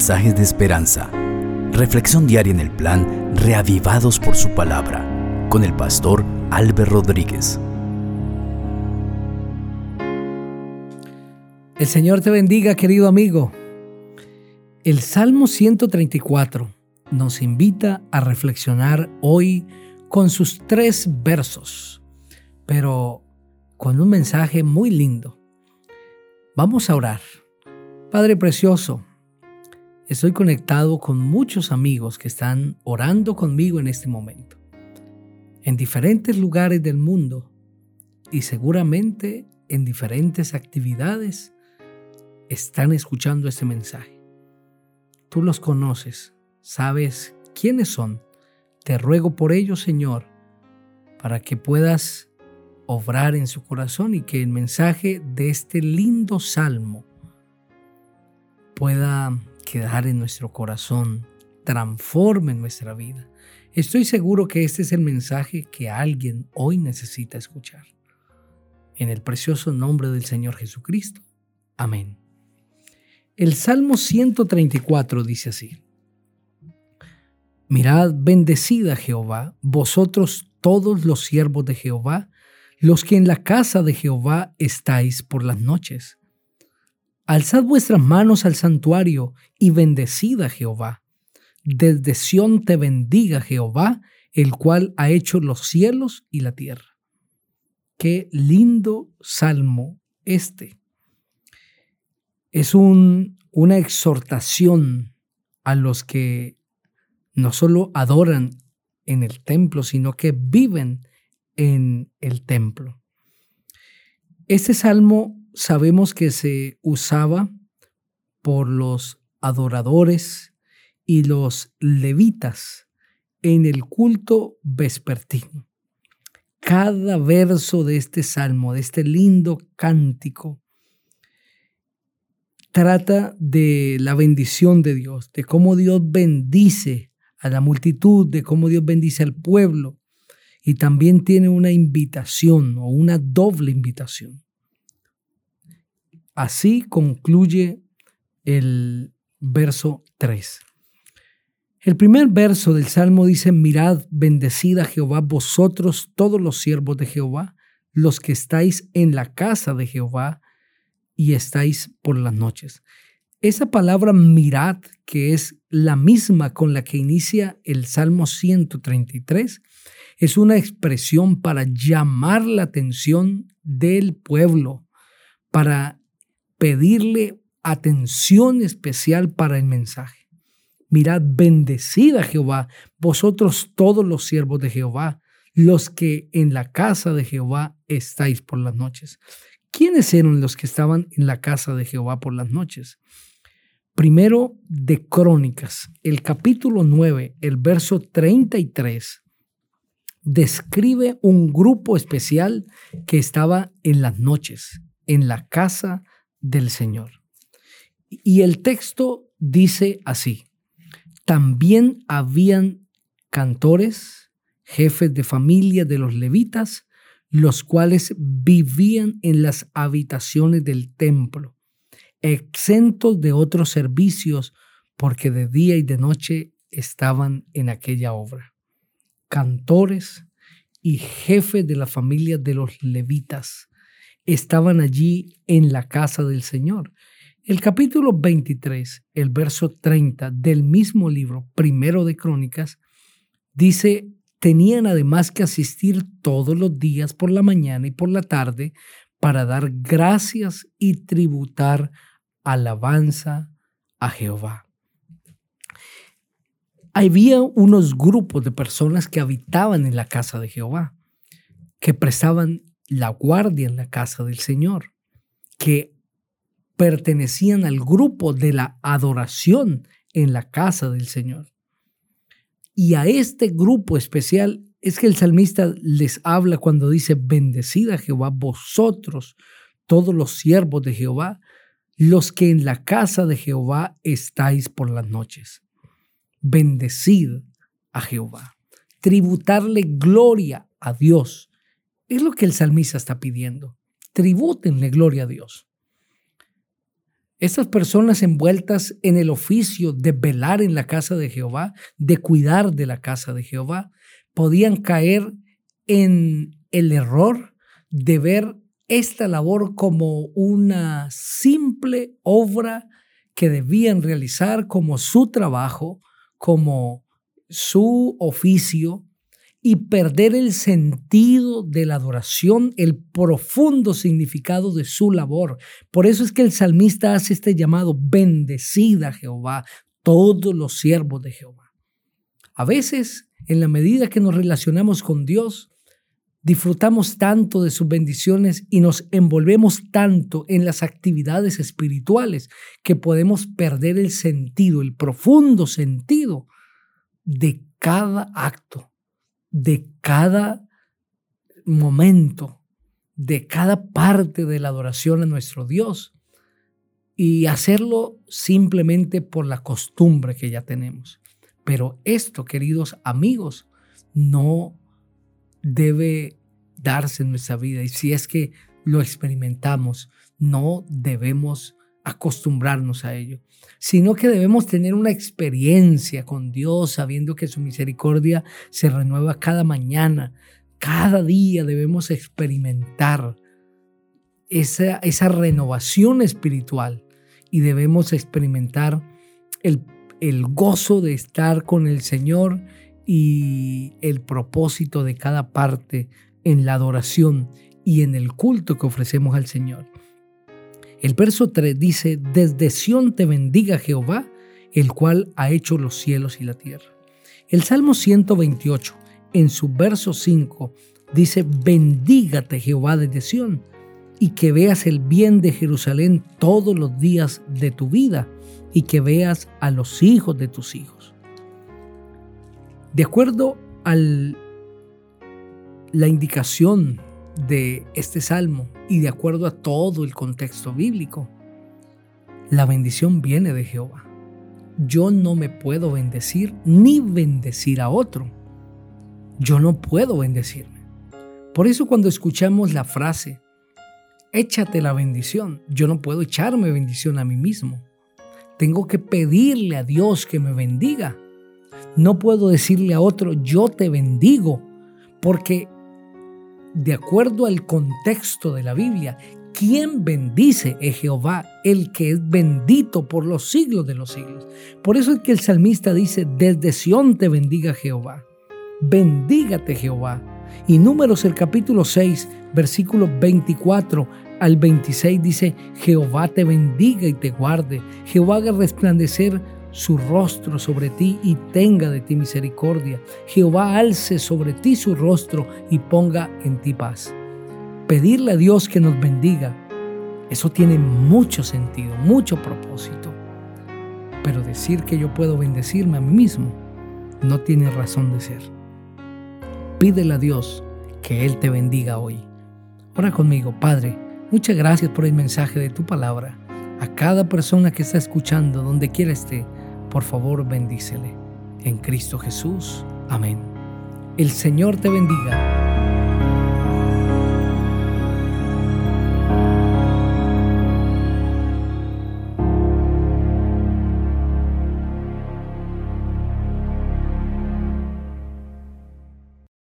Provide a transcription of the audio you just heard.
mensajes de esperanza. Reflexión diaria en el plan Reavivados por su palabra con el pastor Álvaro Rodríguez. El Señor te bendiga, querido amigo. El Salmo 134 nos invita a reflexionar hoy con sus tres versos, pero con un mensaje muy lindo. Vamos a orar. Padre Precioso, estoy conectado con muchos amigos que están orando conmigo en este momento, en diferentes lugares del mundo y seguramente en diferentes actividades están escuchando este mensaje. Tú los conoces, sabes quiénes son. Te ruego por ellos, Señor, para que puedas obrar en su corazón y que el mensaje de este lindo salmo pueda quedar en nuestro corazón, transforme nuestra vida. Estoy seguro que este es el mensaje que alguien hoy necesita escuchar. En el precioso nombre del Señor Jesucristo. Amén. El Salmo 134 dice así. Mirad, bendecida Jehová, vosotros todos los siervos de Jehová, los que en la casa de Jehová estáis por las noches. Alzad vuestras manos al santuario y bendecid a Jehová. Desde Sión te bendiga Jehová, el cual ha hecho los cielos y la tierra. Qué lindo salmo este. Es un, una exhortación a los que no solo adoran en el templo, sino que viven en el templo. Este salmo sabemos que se usaba por los adoradores y los levitas en el culto vespertino. Cada verso de este salmo, de este lindo cántico, trata de la bendición de Dios, de cómo Dios bendice a la multitud, de cómo Dios bendice al pueblo. Y también tiene una invitación o una doble invitación. Así concluye el verso 3. El primer verso del Salmo dice, mirad, bendecida Jehová vosotros todos los siervos de Jehová, los que estáis en la casa de Jehová y estáis por las noches. Esa palabra mirad, que es la misma con la que inicia el Salmo 133, es una expresión para llamar la atención del pueblo, para pedirle atención especial para el mensaje. Mirad, bendecida Jehová, vosotros todos los siervos de Jehová, los que en la casa de Jehová estáis por las noches. ¿Quiénes eran los que estaban en la casa de Jehová por las noches? Primero de Crónicas, el capítulo 9, el verso 33, describe un grupo especial que estaba en las noches, en la casa del Señor. Y el texto dice así, también habían cantores, jefes de familia de los levitas, los cuales vivían en las habitaciones del templo, exentos de otros servicios, porque de día y de noche estaban en aquella obra. Cantores y jefes de la familia de los levitas estaban allí en la casa del Señor. El capítulo 23, el verso 30 del mismo libro, primero de Crónicas, dice, tenían además que asistir todos los días por la mañana y por la tarde para dar gracias y tributar alabanza a Jehová. Había unos grupos de personas que habitaban en la casa de Jehová, que prestaban la guardia en la casa del Señor, que pertenecían al grupo de la adoración en la casa del Señor. Y a este grupo especial es que el salmista les habla cuando dice, bendecida Jehová vosotros, todos los siervos de Jehová, los que en la casa de Jehová estáis por las noches. Bendecid a Jehová. Tributarle gloria a Dios es lo que el salmista está pidiendo. Tribútenle gloria a Dios. Estas personas envueltas en el oficio de velar en la casa de Jehová, de cuidar de la casa de Jehová, podían caer en el error de ver esta labor como una simple obra que debían realizar como su trabajo, como su oficio, y perder el sentido de la adoración, el profundo significado de su labor. Por eso es que el salmista hace este llamado, bendecida Jehová, todos los siervos de Jehová. A veces, en la medida que nos relacionamos con Dios, disfrutamos tanto de sus bendiciones y nos envolvemos tanto en las actividades espirituales que podemos perder el sentido, el profundo sentido de cada acto de cada momento, de cada parte de la adoración a nuestro Dios y hacerlo simplemente por la costumbre que ya tenemos. Pero esto, queridos amigos, no debe darse en nuestra vida y si es que lo experimentamos, no debemos acostumbrarnos a ello, sino que debemos tener una experiencia con Dios, sabiendo que su misericordia se renueva cada mañana, cada día debemos experimentar esa, esa renovación espiritual y debemos experimentar el, el gozo de estar con el Señor y el propósito de cada parte en la adoración y en el culto que ofrecemos al Señor. El verso 3 dice, desde Sión te bendiga Jehová, el cual ha hecho los cielos y la tierra. El Salmo 128, en su verso 5, dice, bendígate Jehová desde Sión, y que veas el bien de Jerusalén todos los días de tu vida, y que veas a los hijos de tus hijos. De acuerdo a la indicación de este salmo y de acuerdo a todo el contexto bíblico, la bendición viene de Jehová. Yo no me puedo bendecir ni bendecir a otro. Yo no puedo bendecirme. Por eso cuando escuchamos la frase, échate la bendición, yo no puedo echarme bendición a mí mismo. Tengo que pedirle a Dios que me bendiga. No puedo decirle a otro, yo te bendigo, porque de acuerdo al contexto de la Biblia, ¿quién bendice es Jehová, el que es bendito por los siglos de los siglos. Por eso es que el salmista dice, desde Sión te bendiga Jehová. Bendígate Jehová. Y números el capítulo 6, versículo 24 al 26 dice, Jehová te bendiga y te guarde. Jehová haga resplandecer su rostro sobre ti y tenga de ti misericordia. Jehová alce sobre ti su rostro y ponga en ti paz. Pedirle a Dios que nos bendiga, eso tiene mucho sentido, mucho propósito. Pero decir que yo puedo bendecirme a mí mismo no tiene razón de ser. Pídele a Dios que Él te bendiga hoy. Ora conmigo, Padre, muchas gracias por el mensaje de tu palabra. A cada persona que está escuchando, donde quiera esté, por favor bendícele. En Cristo Jesús. Amén. El Señor te bendiga